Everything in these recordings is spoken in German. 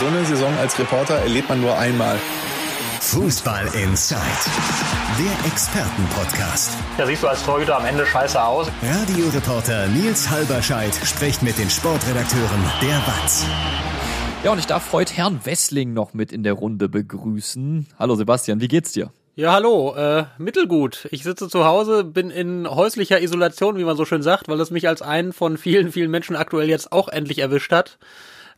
So eine Saison als Reporter erlebt man nur einmal. Fußball Inside, der Expertenpodcast. Da siehst du als Torhüter am Ende scheiße aus. Radioreporter Nils Halberscheid spricht mit den Sportredakteuren der WAZ. Ja, und ich darf heute Herrn Wessling noch mit in der Runde begrüßen. Hallo Sebastian, wie geht's dir? Ja, hallo, äh, mittelgut. Ich sitze zu Hause, bin in häuslicher Isolation, wie man so schön sagt, weil es mich als einen von vielen, vielen Menschen aktuell jetzt auch endlich erwischt hat.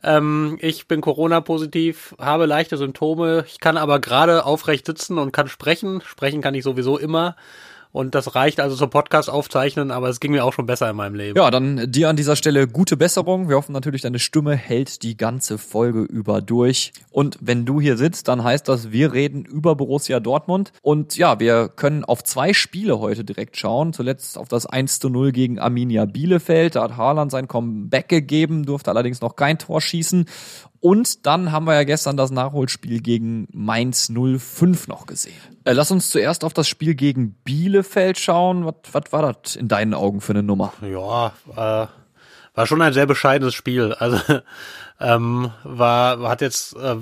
Ähm, ich bin Corona-positiv, habe leichte Symptome, ich kann aber gerade aufrecht sitzen und kann sprechen. Sprechen kann ich sowieso immer. Und das reicht also zum Podcast aufzeichnen, aber es ging mir auch schon besser in meinem Leben. Ja, dann dir an dieser Stelle gute Besserung. Wir hoffen natürlich, deine Stimme hält die ganze Folge über durch. Und wenn du hier sitzt, dann heißt das, wir reden über Borussia Dortmund. Und ja, wir können auf zwei Spiele heute direkt schauen. Zuletzt auf das 1 zu 0 gegen Arminia Bielefeld. Da hat Haaland sein Comeback gegeben, durfte allerdings noch kein Tor schießen. Und dann haben wir ja gestern das Nachholspiel gegen Mainz 05 noch gesehen. Äh, lass uns zuerst auf das Spiel gegen Bielefeld schauen. Was, was war das in deinen Augen für eine Nummer? Ja, äh, war schon ein sehr bescheidenes Spiel. Also ähm, war hat jetzt äh,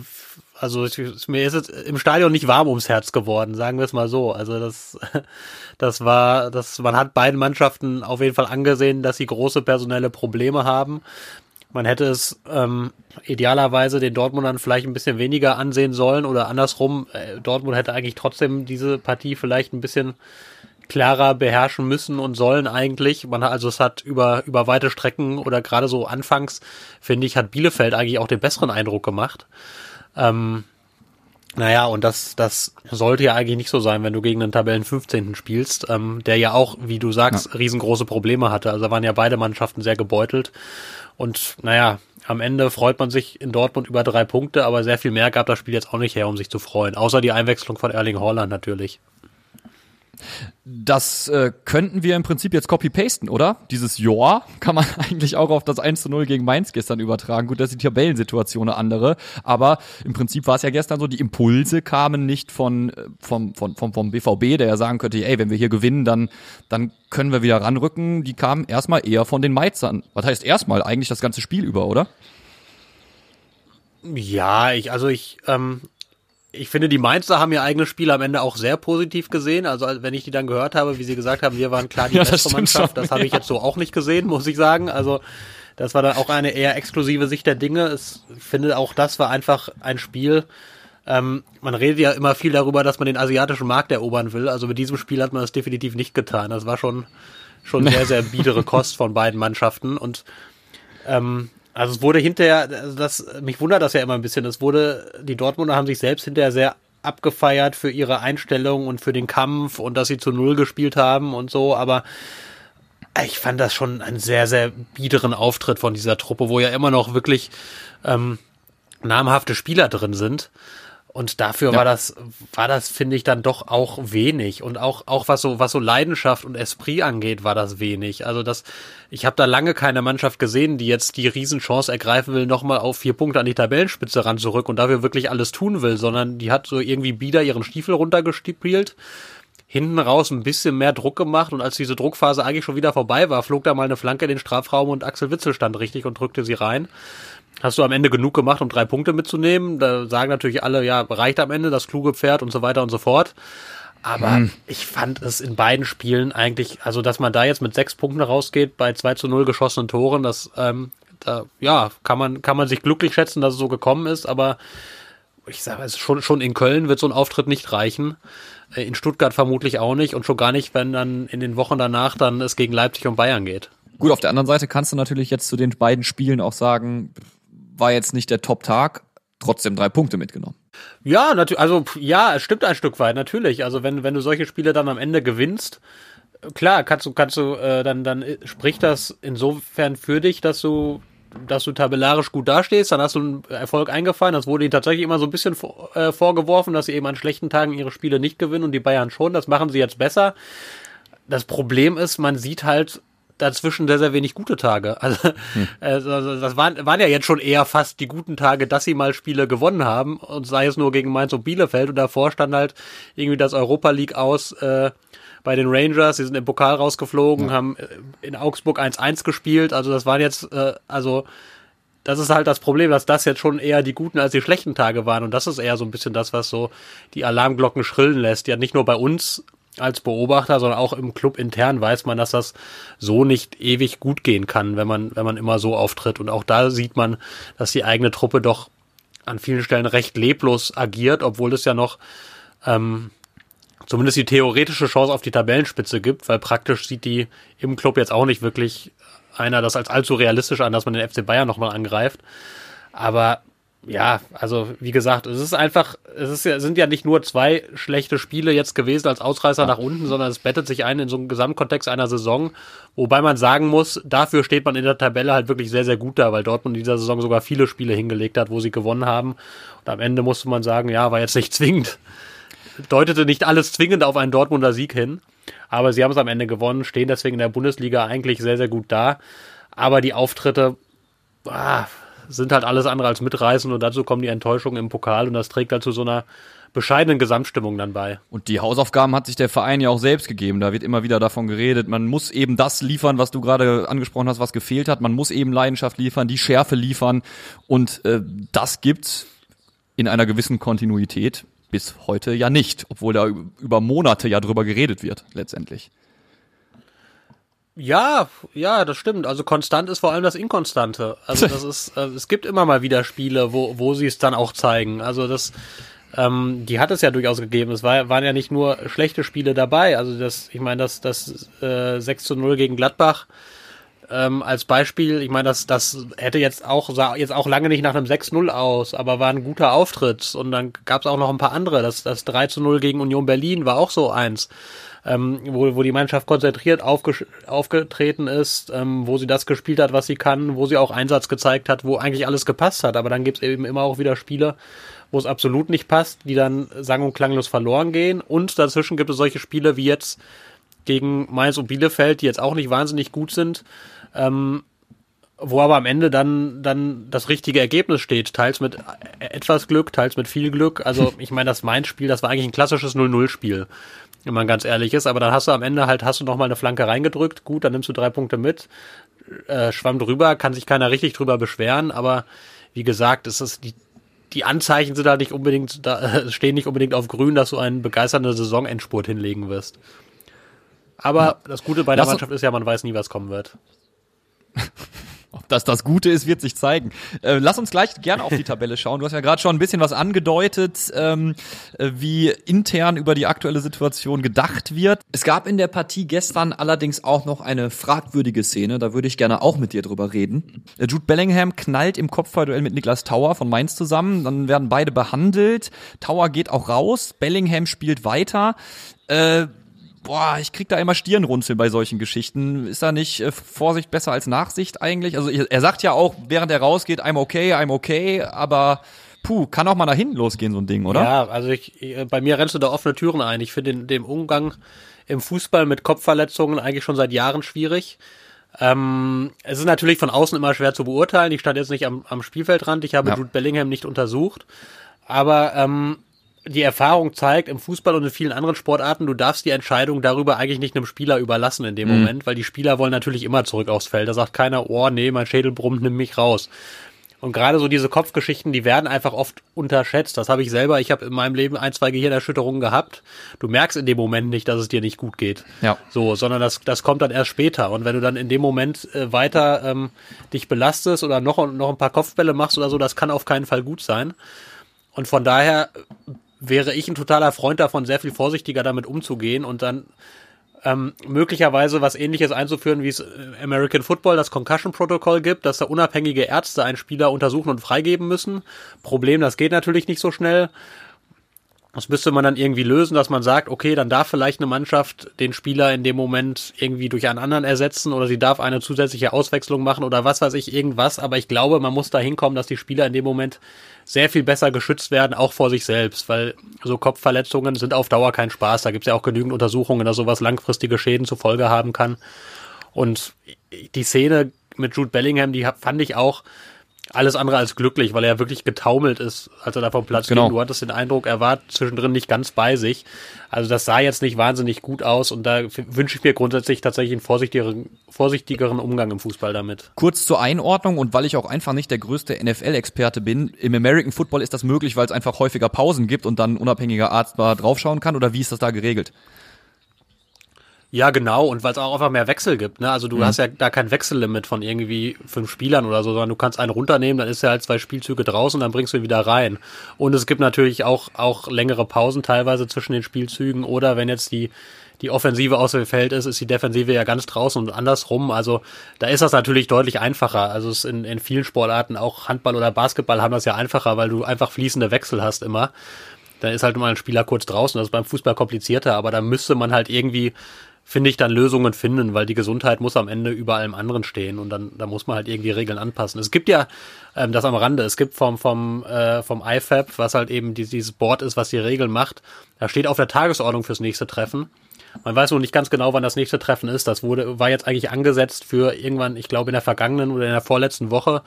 also ich, mir ist jetzt im Stadion nicht warm ums Herz geworden, sagen wir es mal so. Also das, das war, das, man hat beiden Mannschaften auf jeden Fall angesehen, dass sie große personelle Probleme haben. Man hätte es ähm, idealerweise den Dortmundern vielleicht ein bisschen weniger ansehen sollen oder andersrum, äh, Dortmund hätte eigentlich trotzdem diese Partie vielleicht ein bisschen klarer beherrschen müssen und sollen eigentlich. Man hat, also es hat über, über weite Strecken oder gerade so anfangs, finde ich, hat Bielefeld eigentlich auch den besseren Eindruck gemacht. Ähm, naja, und das, das sollte ja eigentlich nicht so sein, wenn du gegen den Tabellen 15. spielst, ähm, der ja auch, wie du sagst, ja. riesengroße Probleme hatte. Also waren ja beide Mannschaften sehr gebeutelt. Und naja, am Ende freut man sich in Dortmund über drei Punkte, aber sehr viel mehr gab das Spiel jetzt auch nicht her, um sich zu freuen. Außer die Einwechslung von Erling Haaland natürlich. Das äh, könnten wir im Prinzip jetzt copy-pasten, oder? Dieses Joa kann man eigentlich auch auf das 1 zu 0 gegen Mainz gestern übertragen. Gut, das ist die Tabellensituation eine andere, aber im Prinzip war es ja gestern so, die Impulse kamen nicht von, äh, vom, von, vom, vom BVB, der ja sagen könnte, ey, wenn wir hier gewinnen, dann, dann können wir wieder ranrücken. Die kamen erstmal eher von den Mainzern. Was heißt erstmal? Eigentlich das ganze Spiel über, oder? Ja, ich, also ich, ähm, ich finde, die Mainzer haben ihr eigenes Spiel am Ende auch sehr positiv gesehen. Also wenn ich die dann gehört habe, wie sie gesagt haben, wir waren klar die ja, beste Mannschaft, das habe ich jetzt so auch nicht gesehen, muss ich sagen. Also das war dann auch eine eher exklusive Sicht der Dinge. Es, ich finde, auch das war einfach ein Spiel. Ähm, man redet ja immer viel darüber, dass man den asiatischen Markt erobern will. Also mit diesem Spiel hat man das definitiv nicht getan. Das war schon, schon sehr, sehr biedere Kost von beiden Mannschaften. Und ähm, also es wurde hinterher, also das, mich wundert das ja immer ein bisschen, es wurde, die Dortmunder haben sich selbst hinterher sehr abgefeiert für ihre Einstellung und für den Kampf und dass sie zu Null gespielt haben und so, aber ich fand das schon einen sehr, sehr biederen Auftritt von dieser Truppe, wo ja immer noch wirklich ähm, namhafte Spieler drin sind. Und dafür ja. war das, war das, finde ich, dann doch auch wenig. Und auch, auch was so, was so Leidenschaft und Esprit angeht, war das wenig. Also das, ich habe da lange keine Mannschaft gesehen, die jetzt die Riesenchance ergreifen will, nochmal auf vier Punkte an die Tabellenspitze ran zurück und dafür wirklich alles tun will, sondern die hat so irgendwie bieder ihren Stiefel runtergespielt hinten raus ein bisschen mehr Druck gemacht und als diese Druckphase eigentlich schon wieder vorbei war, flog da mal eine Flanke in den Strafraum und Axel Witzel stand richtig und drückte sie rein hast du am Ende genug gemacht, um drei Punkte mitzunehmen. Da sagen natürlich alle, ja, reicht am Ende das kluge Pferd und so weiter und so fort. Aber hm. ich fand es in beiden Spielen eigentlich, also dass man da jetzt mit sechs Punkten rausgeht bei 2 zu 0 geschossenen Toren, das, ähm, da, ja, kann man, kann man sich glücklich schätzen, dass es so gekommen ist, aber ich sage es schon, schon in Köln wird so ein Auftritt nicht reichen. Äh, in Stuttgart vermutlich auch nicht und schon gar nicht, wenn dann in den Wochen danach dann es gegen Leipzig und Bayern geht. Gut, auf der anderen Seite kannst du natürlich jetzt zu den beiden Spielen auch sagen, war jetzt nicht der Top-Tag, trotzdem drei Punkte mitgenommen. Ja, natürlich, also ja, es stimmt ein Stück weit, natürlich. Also wenn, wenn du solche Spiele dann am Ende gewinnst, klar, kannst du, kannst du, äh, dann, dann spricht das insofern für dich, dass du, dass du tabellarisch gut dastehst, dann hast du einen Erfolg eingefallen. Das wurde ihnen tatsächlich immer so ein bisschen vor, äh, vorgeworfen, dass sie eben an schlechten Tagen ihre Spiele nicht gewinnen und die Bayern schon. Das machen sie jetzt besser. Das Problem ist, man sieht halt dazwischen sehr, sehr wenig gute Tage. Also, hm. also das waren, waren ja jetzt schon eher fast die guten Tage, dass sie mal Spiele gewonnen haben und sei es nur gegen Mainz und Bielefeld und davor stand halt irgendwie das Europa League aus äh, bei den Rangers, sie sind im Pokal rausgeflogen, ja. haben äh, in Augsburg 1-1 gespielt, also das waren jetzt, äh, also das ist halt das Problem, dass das jetzt schon eher die guten als die schlechten Tage waren. Und das ist eher so ein bisschen das, was so die Alarmglocken schrillen lässt. Ja, nicht nur bei uns als Beobachter, sondern auch im Club intern weiß man, dass das so nicht ewig gut gehen kann, wenn man, wenn man immer so auftritt. Und auch da sieht man, dass die eigene Truppe doch an vielen Stellen recht leblos agiert, obwohl es ja noch ähm, zumindest die theoretische Chance auf die Tabellenspitze gibt, weil praktisch sieht die im Club jetzt auch nicht wirklich einer das als allzu realistisch an, dass man den FC Bayern nochmal angreift. Aber ja, also wie gesagt, es ist einfach, es ist ja, sind ja nicht nur zwei schlechte Spiele jetzt gewesen als Ausreißer nach unten, sondern es bettet sich ein in so einem Gesamtkontext einer Saison, wobei man sagen muss, dafür steht man in der Tabelle halt wirklich sehr, sehr gut da, weil Dortmund in dieser Saison sogar viele Spiele hingelegt hat, wo sie gewonnen haben. Und am Ende musste man sagen, ja, war jetzt nicht zwingend. Deutete nicht alles zwingend auf einen Dortmunder Sieg hin. Aber sie haben es am Ende gewonnen, stehen deswegen in der Bundesliga eigentlich sehr, sehr gut da. Aber die Auftritte ah, sind halt alles andere als mitreißend und dazu kommen die Enttäuschungen im Pokal und das trägt halt zu so einer bescheidenen Gesamtstimmung dann bei. Und die Hausaufgaben hat sich der Verein ja auch selbst gegeben. Da wird immer wieder davon geredet, man muss eben das liefern, was du gerade angesprochen hast, was gefehlt hat. Man muss eben Leidenschaft liefern, die Schärfe liefern und äh, das gibt's in einer gewissen Kontinuität bis heute ja nicht, obwohl da über Monate ja drüber geredet wird, letztendlich. Ja, ja, das stimmt. Also konstant ist vor allem das Inkonstante. Also das ist, äh, es gibt immer mal wieder Spiele, wo, wo sie es dann auch zeigen. Also das, ähm, die hat es ja durchaus gegeben. Es war, waren ja nicht nur schlechte Spiele dabei. Also das, ich meine, das, das äh, 6 zu 0 gegen Gladbach, ähm, als Beispiel, ich meine, das, das hätte jetzt auch, sah jetzt auch lange nicht nach einem 6-0 aus, aber war ein guter Auftritt. Und dann gab es auch noch ein paar andere. Das, das 3 0 gegen Union Berlin war auch so eins. Ähm, wo, wo die Mannschaft konzentriert aufgetreten ist, ähm, wo sie das gespielt hat, was sie kann, wo sie auch Einsatz gezeigt hat, wo eigentlich alles gepasst hat. Aber dann gibt es eben immer auch wieder Spiele, wo es absolut nicht passt, die dann sang- und klanglos verloren gehen. Und dazwischen gibt es solche Spiele wie jetzt gegen Mainz und Bielefeld, die jetzt auch nicht wahnsinnig gut sind, ähm, wo aber am Ende dann, dann das richtige Ergebnis steht. Teils mit etwas Glück, teils mit viel Glück. Also ich meine, das Mainz-Spiel, das war eigentlich ein klassisches 0-0-Spiel, wenn man ganz ehrlich ist. Aber dann hast du am Ende halt, hast du nochmal eine Flanke reingedrückt. Gut, dann nimmst du drei Punkte mit. Äh, schwamm drüber, kann sich keiner richtig drüber beschweren. Aber wie gesagt, es ist die, die Anzeichen sind da nicht unbedingt, da stehen nicht unbedingt auf grün, dass du einen begeisternden Saisonendspurt hinlegen wirst. Aber das Gute bei der Mannschaft ist ja, man weiß nie, was kommen wird. Das das Gute ist, wird sich zeigen. Äh, lass uns gleich gerne auf die Tabelle schauen. Du hast ja gerade schon ein bisschen was angedeutet, ähm, äh, wie intern über die aktuelle Situation gedacht wird. Es gab in der Partie gestern allerdings auch noch eine fragwürdige Szene. Da würde ich gerne auch mit dir drüber reden. Äh, Jude Bellingham knallt im Kopfballduell mit Niklas Tower von Mainz zusammen. Dann werden beide behandelt. Tower geht auch raus. Bellingham spielt weiter. Äh, boah, ich krieg da immer Stirnrunzeln bei solchen Geschichten. Ist da nicht äh, Vorsicht besser als Nachsicht eigentlich? Also er sagt ja auch, während er rausgeht, I'm okay, I'm okay, aber puh, kann auch mal nach hinten losgehen, so ein Ding, oder? Ja, also ich, bei mir rennst du da offene Türen ein. Ich finde den, den Umgang im Fußball mit Kopfverletzungen eigentlich schon seit Jahren schwierig. Ähm, es ist natürlich von außen immer schwer zu beurteilen. Ich stand jetzt nicht am, am Spielfeldrand, ich habe ja. Jude Bellingham nicht untersucht. Aber ähm, die Erfahrung zeigt im Fußball und in vielen anderen Sportarten, du darfst die Entscheidung darüber eigentlich nicht einem Spieler überlassen in dem mhm. Moment, weil die Spieler wollen natürlich immer zurück aufs Feld. Da sagt keiner, oh nee, mein Schädel brummt, nimm mich raus. Und gerade so diese Kopfgeschichten, die werden einfach oft unterschätzt. Das habe ich selber. Ich habe in meinem Leben ein, zwei Gehirnerschütterungen gehabt. Du merkst in dem Moment nicht, dass es dir nicht gut geht. Ja. So, sondern das, das kommt dann erst später. Und wenn du dann in dem Moment äh, weiter ähm, dich belastest oder noch, noch ein paar Kopfbälle machst oder so, das kann auf keinen Fall gut sein. Und von daher wäre ich ein totaler Freund davon, sehr viel vorsichtiger damit umzugehen und dann ähm, möglicherweise was ähnliches einzuführen, wie es äh, American Football das Concussion Protocol gibt, dass da unabhängige Ärzte einen Spieler untersuchen und freigeben müssen. Problem, das geht natürlich nicht so schnell. Das müsste man dann irgendwie lösen, dass man sagt, okay, dann darf vielleicht eine Mannschaft den Spieler in dem Moment irgendwie durch einen anderen ersetzen oder sie darf eine zusätzliche Auswechslung machen oder was weiß ich, irgendwas. Aber ich glaube, man muss da hinkommen, dass die Spieler in dem Moment sehr viel besser geschützt werden, auch vor sich selbst, weil so Kopfverletzungen sind auf Dauer kein Spaß. Da gibt es ja auch genügend Untersuchungen, dass sowas langfristige Schäden zur Folge haben kann. Und die Szene mit Jude Bellingham, die fand ich auch alles andere als glücklich, weil er wirklich getaumelt ist, als er da vom Platz genau. ging. Du hattest den Eindruck, er war zwischendrin nicht ganz bei sich. Also das sah jetzt nicht wahnsinnig gut aus und da wünsche ich mir grundsätzlich tatsächlich einen vorsichtigeren, vorsichtigeren Umgang im Fußball damit. Kurz zur Einordnung und weil ich auch einfach nicht der größte NFL-Experte bin, im American Football ist das möglich, weil es einfach häufiger Pausen gibt und dann ein unabhängiger Arzt mal draufschauen kann oder wie ist das da geregelt? Ja, genau. Und weil es auch einfach mehr Wechsel gibt. Ne? Also du mhm. hast ja da kein Wechsellimit von irgendwie fünf Spielern oder so, sondern du kannst einen runternehmen, dann ist er halt zwei Spielzüge draußen und dann bringst du ihn wieder rein. Und es gibt natürlich auch, auch längere Pausen teilweise zwischen den Spielzügen oder wenn jetzt die die Offensive aus dem Feld ist, ist die Defensive ja ganz draußen und andersrum. Also da ist das natürlich deutlich einfacher. Also es in, in vielen Sportarten, auch Handball oder Basketball, haben das ja einfacher, weil du einfach fließende Wechsel hast immer. Da ist halt mal ein Spieler kurz draußen. Das ist beim Fußball komplizierter, aber da müsste man halt irgendwie finde ich, dann Lösungen finden, weil die Gesundheit muss am Ende über allem anderen stehen und dann da muss man halt irgendwie Regeln anpassen. Es gibt ja ähm, das am Rande, es gibt vom vom äh, vom IFAB, was halt eben die, dieses Board ist, was die Regeln macht, da steht auf der Tagesordnung fürs nächste Treffen. Man weiß noch nicht ganz genau, wann das nächste Treffen ist. Das wurde war jetzt eigentlich angesetzt für irgendwann, ich glaube in der vergangenen oder in der vorletzten Woche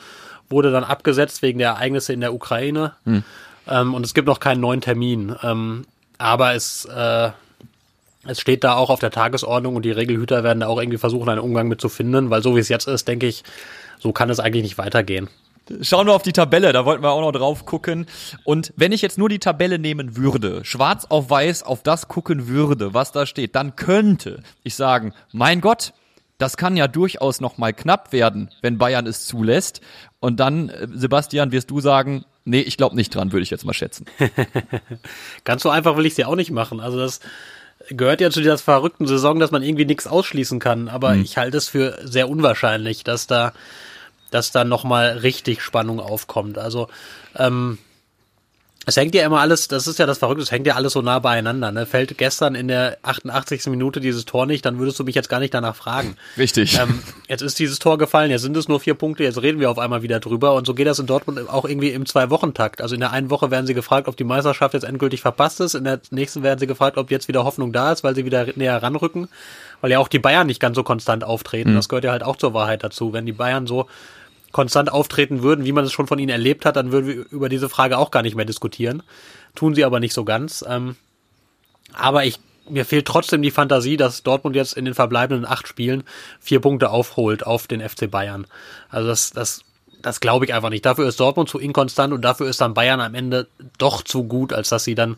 wurde dann abgesetzt wegen der Ereignisse in der Ukraine. Hm. Ähm, und es gibt noch keinen neuen Termin. Ähm, aber es äh, es steht da auch auf der Tagesordnung und die Regelhüter werden da auch irgendwie versuchen, einen Umgang mit zu finden, weil so wie es jetzt ist, denke ich, so kann es eigentlich nicht weitergehen. Schauen wir auf die Tabelle, da wollten wir auch noch drauf gucken. Und wenn ich jetzt nur die Tabelle nehmen würde, schwarz auf weiß auf das gucken würde, was da steht, dann könnte ich sagen, mein Gott, das kann ja durchaus noch mal knapp werden, wenn Bayern es zulässt. Und dann, äh, Sebastian, wirst du sagen, nee, ich glaube nicht dran, würde ich jetzt mal schätzen. Ganz so einfach will ich sie auch nicht machen. Also das gehört ja zu dieser verrückten Saison, dass man irgendwie nichts ausschließen kann. Aber mhm. ich halte es für sehr unwahrscheinlich, dass da, dass da nochmal richtig Spannung aufkommt. Also, ähm, es hängt ja immer alles, das ist ja das Verrückte, es hängt ja alles so nah beieinander. Ne? Fällt gestern in der 88. Minute dieses Tor nicht, dann würdest du mich jetzt gar nicht danach fragen. Richtig. Ähm, jetzt ist dieses Tor gefallen, jetzt sind es nur vier Punkte, jetzt reden wir auf einmal wieder drüber und so geht das in Dortmund auch irgendwie im Zwei-Wochen-Takt. Also in der einen Woche werden sie gefragt, ob die Meisterschaft jetzt endgültig verpasst ist, in der nächsten werden sie gefragt, ob jetzt wieder Hoffnung da ist, weil sie wieder näher ranrücken, weil ja auch die Bayern nicht ganz so konstant auftreten. Mhm. Das gehört ja halt auch zur Wahrheit dazu. Wenn die Bayern so konstant auftreten würden, wie man es schon von ihnen erlebt hat, dann würden wir über diese Frage auch gar nicht mehr diskutieren. Tun sie aber nicht so ganz. Ähm, aber ich mir fehlt trotzdem die Fantasie, dass Dortmund jetzt in den verbleibenden acht Spielen vier Punkte aufholt auf den FC Bayern. Also das, das, das glaube ich einfach nicht. Dafür ist Dortmund zu inkonstant und dafür ist dann Bayern am Ende doch zu gut, als dass sie dann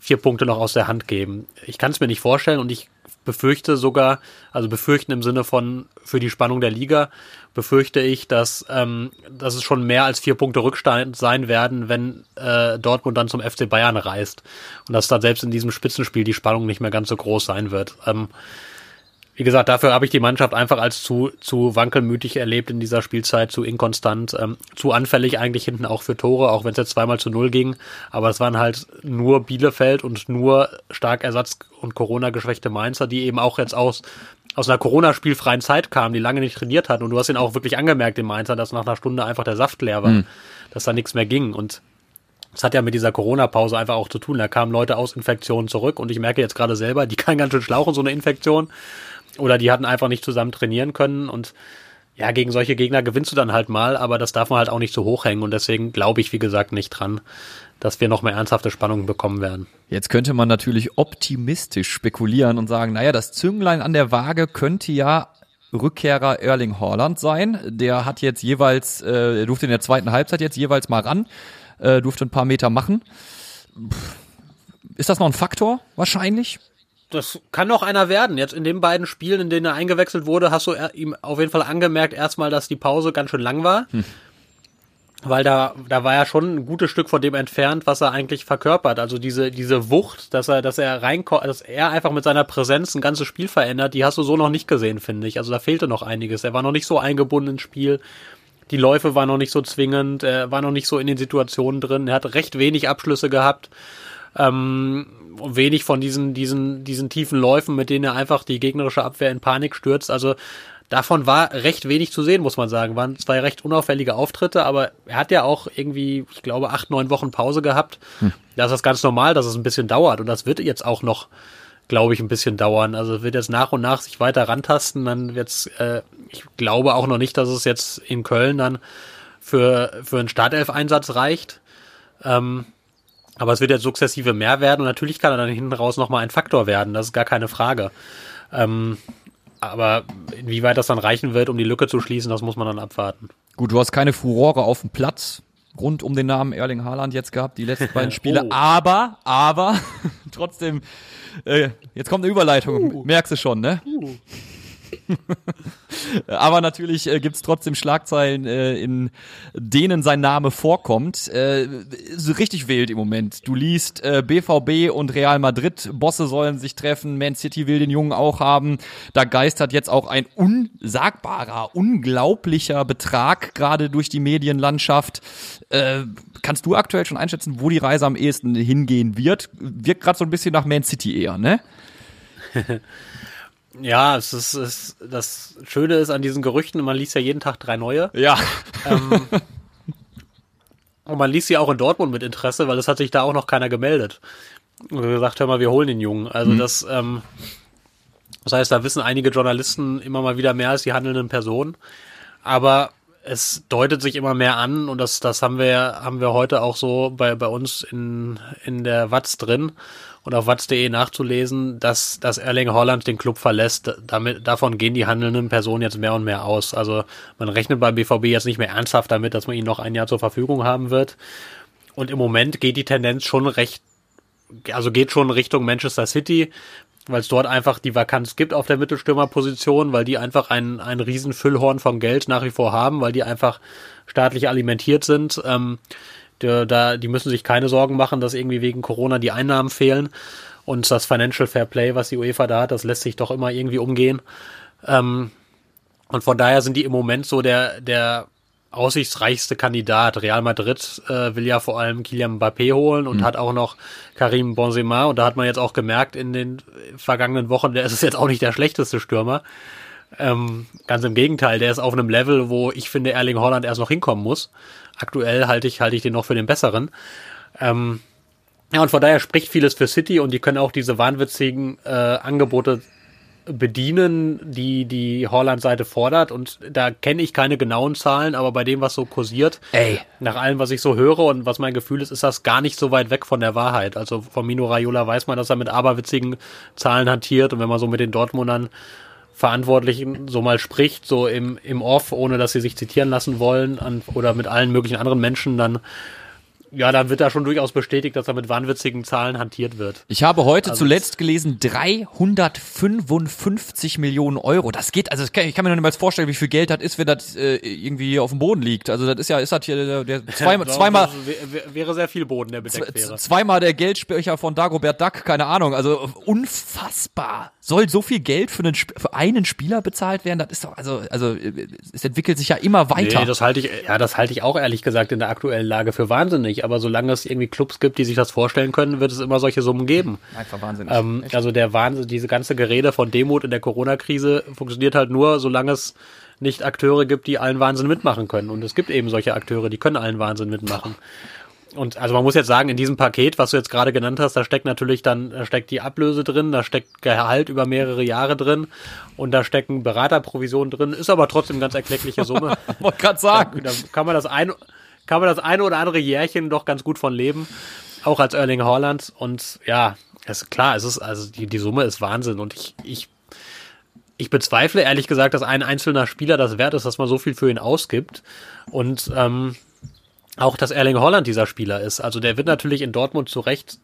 vier Punkte noch aus der Hand geben. Ich kann es mir nicht vorstellen und ich befürchte sogar, also befürchten im Sinne von für die Spannung der Liga, befürchte ich, dass, ähm, dass es schon mehr als vier Punkte Rückstand sein werden, wenn äh, Dortmund dann zum FC Bayern reist. Und dass dann selbst in diesem Spitzenspiel die Spannung nicht mehr ganz so groß sein wird. Ähm, wie gesagt, dafür habe ich die Mannschaft einfach als zu, zu wankelmütig erlebt in dieser Spielzeit, zu inkonstant, ähm, zu anfällig eigentlich hinten auch für Tore, auch wenn es jetzt zweimal zu null ging. Aber es waren halt nur Bielefeld und nur stark Ersatz- und Corona-geschwächte Mainzer, die eben auch jetzt aus, aus einer Corona-spielfreien Zeit kamen, die lange nicht trainiert hatten. Und du hast ihn auch wirklich angemerkt, den Mainzer, dass nach einer Stunde einfach der Saft leer war, mhm. dass da nichts mehr ging. Und das hat ja mit dieser Corona-Pause einfach auch zu tun. Da kamen Leute aus Infektionen zurück und ich merke jetzt gerade selber, die kann ganz schön schlauchen, so eine Infektion. Oder die hatten einfach nicht zusammen trainieren können und ja, gegen solche Gegner gewinnst du dann halt mal, aber das darf man halt auch nicht so hochhängen und deswegen glaube ich, wie gesagt, nicht dran, dass wir noch mehr ernsthafte Spannungen bekommen werden. Jetzt könnte man natürlich optimistisch spekulieren und sagen, naja, das Zünglein an der Waage könnte ja Rückkehrer Erling Haaland sein. Der hat jetzt jeweils, äh, durfte in der zweiten Halbzeit jetzt jeweils mal ran, äh, durfte ein paar Meter machen. Ist das noch ein Faktor? Wahrscheinlich das kann noch einer werden. Jetzt in den beiden Spielen, in denen er eingewechselt wurde, hast du ihm auf jeden Fall angemerkt, erstmal, dass die Pause ganz schön lang war. Hm. Weil da, da war er schon ein gutes Stück von dem entfernt, was er eigentlich verkörpert. Also diese, diese Wucht, dass er, dass er reinkommt, dass er einfach mit seiner Präsenz ein ganzes Spiel verändert, die hast du so noch nicht gesehen, finde ich. Also da fehlte noch einiges. Er war noch nicht so eingebunden ins Spiel. Die Läufe waren noch nicht so zwingend, er war noch nicht so in den Situationen drin. Er hat recht wenig Abschlüsse gehabt. Ähm, wenig von diesen, diesen, diesen tiefen Läufen, mit denen er einfach die gegnerische Abwehr in Panik stürzt. Also davon war recht wenig zu sehen, muss man sagen. Waren zwei recht unauffällige Auftritte, aber er hat ja auch irgendwie, ich glaube, acht, neun Wochen Pause gehabt. Hm. Das ist ganz normal, dass es ein bisschen dauert. Und das wird jetzt auch noch, glaube ich, ein bisschen dauern. Also wird jetzt nach und nach sich weiter rantasten. Dann wird's, äh, ich glaube auch noch nicht, dass es jetzt in Köln dann für, für einen Startelf-Einsatz reicht. Ähm, aber es wird jetzt sukzessive mehr werden und natürlich kann er dann hinten raus nochmal ein Faktor werden, das ist gar keine Frage. Ähm, aber inwieweit das dann reichen wird, um die Lücke zu schließen, das muss man dann abwarten. Gut, du hast keine Furore auf dem Platz rund um den Namen Erling Haaland jetzt gehabt, die letzten beiden Spiele. oh. Aber, aber, trotzdem, äh, jetzt kommt eine Überleitung, uh. merkst du schon, ne? Uh. Aber natürlich äh, gibt's trotzdem Schlagzeilen, äh, in denen sein Name vorkommt. Äh, so richtig wild im Moment. Du liest, äh, BVB und Real Madrid, Bosse sollen sich treffen, Man City will den Jungen auch haben. Da geistert jetzt auch ein unsagbarer, unglaublicher Betrag gerade durch die Medienlandschaft. Äh, kannst du aktuell schon einschätzen, wo die Reise am ehesten hingehen wird? Wirkt gerade so ein bisschen nach Man City eher, ne? Ja, es ist, es, das Schöne ist an diesen Gerüchten, man liest ja jeden Tag drei neue. Ja. Ähm, und man liest sie auch in Dortmund mit Interesse, weil es hat sich da auch noch keiner gemeldet. Und gesagt, hör mal, wir holen den Jungen. Also mhm. das, ähm, das heißt, da wissen einige Journalisten immer mal wieder mehr als die handelnden Personen. Aber es deutet sich immer mehr an und das, das haben wir, haben wir heute auch so bei, bei uns in, in der Watz drin und auf watz.de nachzulesen, dass, dass Erling Holland den Club verlässt. Damit, davon gehen die handelnden Personen jetzt mehr und mehr aus. Also man rechnet beim BVB jetzt nicht mehr ernsthaft damit, dass man ihn noch ein Jahr zur Verfügung haben wird. Und im Moment geht die Tendenz schon recht, also geht schon Richtung Manchester City, weil es dort einfach die Vakanz gibt auf der Mittelstürmerposition, weil die einfach ein, ein riesen Füllhorn von Geld nach wie vor haben, weil die einfach staatlich alimentiert sind. Ähm, die, da, die müssen sich keine Sorgen machen, dass irgendwie wegen Corona die Einnahmen fehlen. Und das Financial Fair Play, was die UEFA da hat, das lässt sich doch immer irgendwie umgehen. Ähm, und von daher sind die im Moment so der, der aussichtsreichste Kandidat. Real Madrid äh, will ja vor allem Kylian Mbappé holen und mhm. hat auch noch Karim Benzema. Und da hat man jetzt auch gemerkt in den vergangenen Wochen, der ist jetzt auch nicht der schlechteste Stürmer. Ähm, ganz im Gegenteil, der ist auf einem Level, wo ich finde, Erling Holland erst noch hinkommen muss. Aktuell halte ich, halte ich den noch für den besseren. Ähm, ja, und von daher spricht vieles für City und die können auch diese wahnwitzigen äh, Angebote bedienen, die die Holland-Seite fordert. Und da kenne ich keine genauen Zahlen, aber bei dem, was so kursiert, Ey. nach allem, was ich so höre und was mein Gefühl ist, ist das gar nicht so weit weg von der Wahrheit. Also von Mino Raiola weiß man, dass er mit aberwitzigen Zahlen hantiert. Und wenn man so mit den Dortmundern Verantwortlichen so mal spricht, so im, im Off, ohne dass sie sich zitieren lassen wollen, an, oder mit allen möglichen anderen Menschen, dann ja, dann wird da schon durchaus bestätigt, dass er mit wahnwitzigen Zahlen hantiert wird. Ich habe heute also zuletzt gelesen 355 Millionen Euro. Das geht, also das kann, ich kann mir noch nicht mal vorstellen, wie viel Geld das ist, wenn das äh, irgendwie auf dem Boden liegt. Also das ist ja, ist das hier der, der zweimal, zweimal wäre sehr viel Boden, der bedeckt wäre. Zweimal der Geldsprecher von Dagobert Duck, keine Ahnung. Also unfassbar. Soll so viel Geld für einen, für einen Spieler bezahlt werden? Das ist doch, also, also es entwickelt sich ja immer weiter. Nee, das halte ich, ja, das halte ich auch ehrlich gesagt in der aktuellen Lage für wahnsinnig nicht, aber solange es irgendwie Clubs gibt, die sich das vorstellen können, wird es immer solche Summen geben. Einfach wahnsinnig. Ähm, also der Wahnsinn, diese ganze Gerede von Demut in der Corona-Krise funktioniert halt nur, solange es nicht Akteure gibt, die allen Wahnsinn mitmachen können. Und es gibt eben solche Akteure, die können allen Wahnsinn mitmachen. Und also man muss jetzt sagen, in diesem Paket, was du jetzt gerade genannt hast, da steckt natürlich dann, da steckt die Ablöse drin, da steckt Gehalt über mehrere Jahre drin und da stecken Beraterprovisionen drin, ist aber trotzdem ganz erkleckliche Summe. Wollte gerade sagen. Da, da kann man das ein, kann man das eine oder andere Jährchen doch ganz gut von leben. Auch als Erling Haaland. Und ja, ist klar, es ist, also die, die Summe ist Wahnsinn. Und ich, ich, ich bezweifle ehrlich gesagt, dass ein einzelner Spieler das wert ist, dass man so viel für ihn ausgibt. Und ähm, auch, dass Erling Holland dieser Spieler ist. Also der wird natürlich in Dortmund zu Recht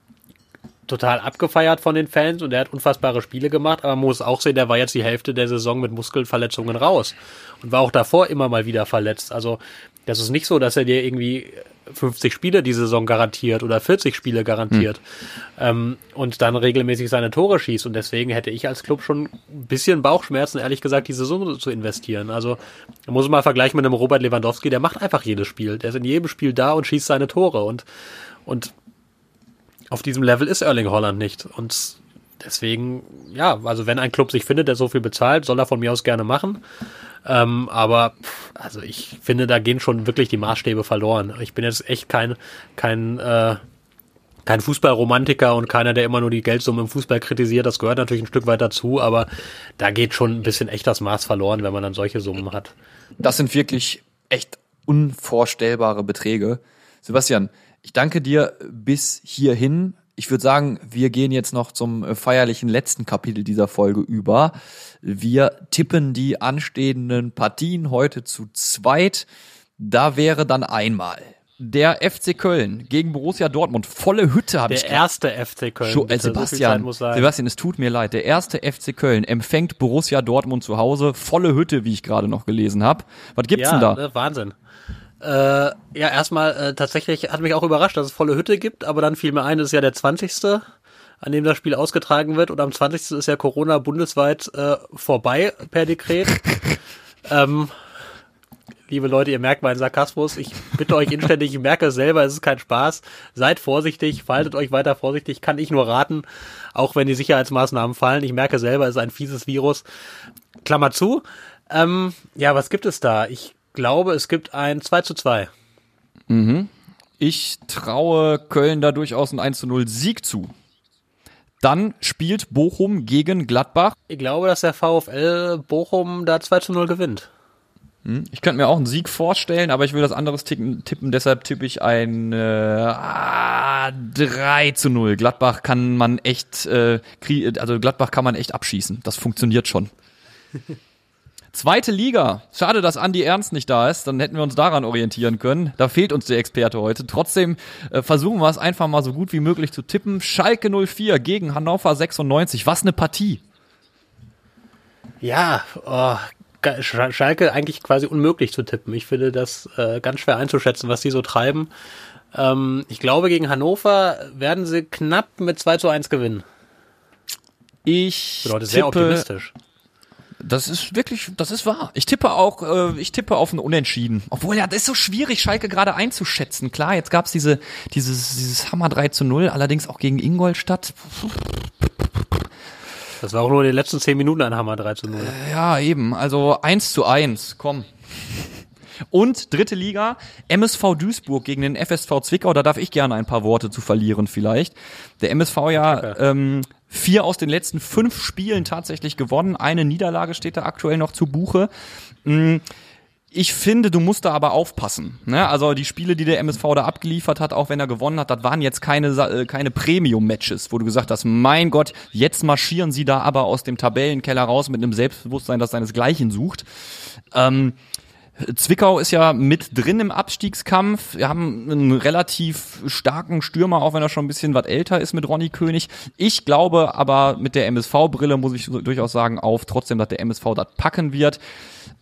total abgefeiert von den Fans und er hat unfassbare Spiele gemacht, aber man muss auch sehen, der war jetzt die Hälfte der Saison mit Muskelverletzungen raus und war auch davor immer mal wieder verletzt. Also das ist nicht so, dass er dir irgendwie 50 Spiele die Saison garantiert oder 40 Spiele garantiert hm. ähm, und dann regelmäßig seine Tore schießt. Und deswegen hätte ich als Club schon ein bisschen Bauchschmerzen, ehrlich gesagt, diese Summe zu investieren. Also muss man mal vergleichen mit einem Robert Lewandowski, der macht einfach jedes Spiel. Der ist in jedem Spiel da und schießt seine Tore. Und, und auf diesem Level ist Erling Holland nicht. Und deswegen, ja, also wenn ein Club sich findet, der so viel bezahlt, soll er von mir aus gerne machen. Ähm, aber also ich finde, da gehen schon wirklich die Maßstäbe verloren. Ich bin jetzt echt kein, kein, äh, kein Fußballromantiker und keiner, der immer nur die Geldsumme im Fußball kritisiert. Das gehört natürlich ein Stück weit dazu, aber da geht schon ein bisschen echt das Maß verloren, wenn man dann solche Summen hat. Das sind wirklich echt unvorstellbare Beträge. Sebastian, ich danke dir bis hierhin. Ich würde sagen, wir gehen jetzt noch zum äh, feierlichen letzten Kapitel dieser Folge über. Wir tippen die anstehenden Partien heute zu zweit. Da wäre dann einmal der FC Köln gegen Borussia Dortmund. Volle Hütte habe ich Der erste FC Köln. Scho äh, Sebastian, so Sebastian, es tut mir leid. Der erste FC Köln empfängt Borussia Dortmund zu Hause. Volle Hütte, wie ich gerade noch gelesen habe. Was gibt's ja, denn da? Äh, Wahnsinn. Äh, ja, erstmal äh, tatsächlich hat mich auch überrascht, dass es volle Hütte gibt, aber dann fiel mir ein, das ist ja der 20. an dem das Spiel ausgetragen wird und am 20. ist ja Corona bundesweit äh, vorbei per Dekret. ähm, liebe Leute, ihr merkt meinen Sarkasmus. Ich bitte euch inständig, ich merke es selber, es ist kein Spaß. Seid vorsichtig, faltet euch weiter vorsichtig, kann ich nur raten, auch wenn die Sicherheitsmaßnahmen fallen. Ich merke selber, es ist ein fieses Virus. Klammer zu. Ähm, ja, was gibt es da? Ich glaube, es gibt ein 2 zu 2. Mhm. Ich traue Köln da durchaus einen 1 zu 0 Sieg zu. Dann spielt Bochum gegen Gladbach. Ich glaube, dass der VfL Bochum da 2 zu 0 gewinnt. Hm? Ich könnte mir auch einen Sieg vorstellen, aber ich will das anderes tippen, tippen deshalb tippe ich ein äh, ah, 3 zu 0. Gladbach kann man echt, äh, also Gladbach kann man echt abschießen. Das funktioniert schon. Zweite Liga. Schade, dass Andi Ernst nicht da ist. Dann hätten wir uns daran orientieren können. Da fehlt uns der Experte heute. Trotzdem äh, versuchen wir es einfach mal so gut wie möglich zu tippen. Schalke 04 gegen Hannover 96. Was eine Partie. Ja, oh, Schalke eigentlich quasi unmöglich zu tippen. Ich finde das äh, ganz schwer einzuschätzen, was die so treiben. Ähm, ich glaube, gegen Hannover werden sie knapp mit 2 zu 1 gewinnen. Ich Bedeutet tippe, sehr optimistisch. Das ist wirklich, das ist wahr. Ich tippe auch, äh, ich tippe auf ein Unentschieden. Obwohl, ja, das ist so schwierig, Schalke gerade einzuschätzen. Klar, jetzt gab's diese, dieses, dieses Hammer 3 zu 0, allerdings auch gegen Ingolstadt. Das war auch nur in den letzten zehn Minuten ein Hammer 3 zu 0. Äh, ja, eben. Also 1 zu 1, komm. Und dritte Liga, MSV Duisburg gegen den FSV Zwickau. Da darf ich gerne ein paar Worte zu verlieren vielleicht. Der MSV ja ähm, vier aus den letzten fünf Spielen tatsächlich gewonnen. Eine Niederlage steht da aktuell noch zu Buche. Mm, ich finde, du musst da aber aufpassen. Ne? Also die Spiele, die der MSV da abgeliefert hat, auch wenn er gewonnen hat, das waren jetzt keine, äh, keine Premium-Matches, wo du gesagt hast, mein Gott, jetzt marschieren sie da aber aus dem Tabellenkeller raus mit einem Selbstbewusstsein, das seinesgleichen sucht. Ähm, Zwickau ist ja mit drin im Abstiegskampf. Wir haben einen relativ starken Stürmer, auch wenn er schon ein bisschen was älter ist mit Ronny König. Ich glaube aber mit der MSV-Brille muss ich durchaus sagen auf, trotzdem, dass der MSV das packen wird.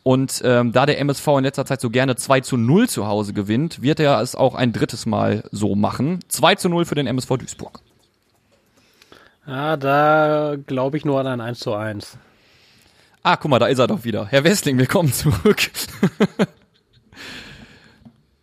Und ähm, da der MSV in letzter Zeit so gerne 2 zu 0 zu Hause gewinnt, wird er es auch ein drittes Mal so machen. 2 zu 0 für den MSV Duisburg. Ja, da glaube ich nur an ein 1 zu 1. Ah, guck mal, da ist er doch wieder. Herr Westling, willkommen zurück.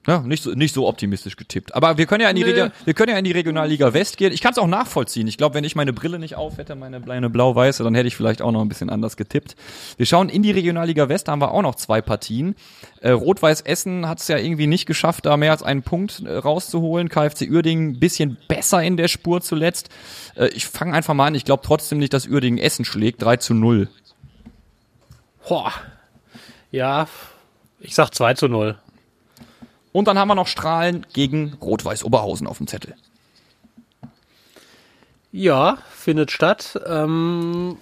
Ja, nicht so, nicht so optimistisch getippt. Aber wir können ja in die, nee. wir können ja in die Regionalliga West gehen. Ich kann es auch nachvollziehen. Ich glaube, wenn ich meine Brille nicht auf hätte, meine kleine blau-weiße, dann hätte ich vielleicht auch noch ein bisschen anders getippt. Wir schauen in die Regionalliga West, da haben wir auch noch zwei Partien. Äh, Rot-Weiß Essen hat es ja irgendwie nicht geschafft, da mehr als einen Punkt äh, rauszuholen. KfC Uerdingen bisschen besser in der Spur zuletzt. Äh, ich fange einfach mal an. Ich glaube trotzdem nicht, dass Uerdingen Essen schlägt. 3 zu 0. Boah. Ja, ich sag 2 zu 0. Und dann haben wir noch Strahlen gegen Rot-Weiß Oberhausen auf dem Zettel. Ja, findet statt. Ähm,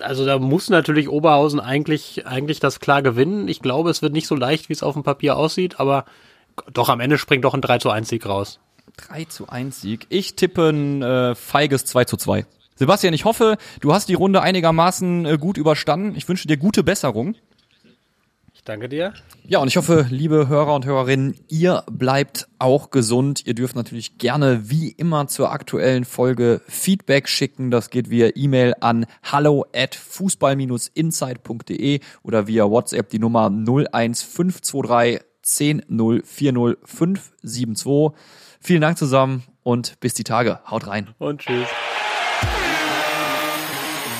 also da muss natürlich Oberhausen eigentlich, eigentlich das klar gewinnen. Ich glaube, es wird nicht so leicht, wie es auf dem Papier aussieht, aber doch am Ende springt doch ein 3 zu 1 Sieg raus. 3 zu 1 Sieg. Ich tippe ein äh, feiges 2 zu 2. Sebastian, ich hoffe, du hast die Runde einigermaßen äh, gut überstanden. Ich wünsche dir gute Besserung. Ich danke dir. Ja, und ich hoffe, liebe Hörer und Hörerinnen, ihr bleibt auch gesund. Ihr dürft natürlich gerne wie immer zur aktuellen Folge Feedback schicken. Das geht via E-Mail an hallo at fußball-insight.de oder via WhatsApp die Nummer 01523 10 572. Vielen Dank zusammen und bis die Tage. Haut rein. Und tschüss.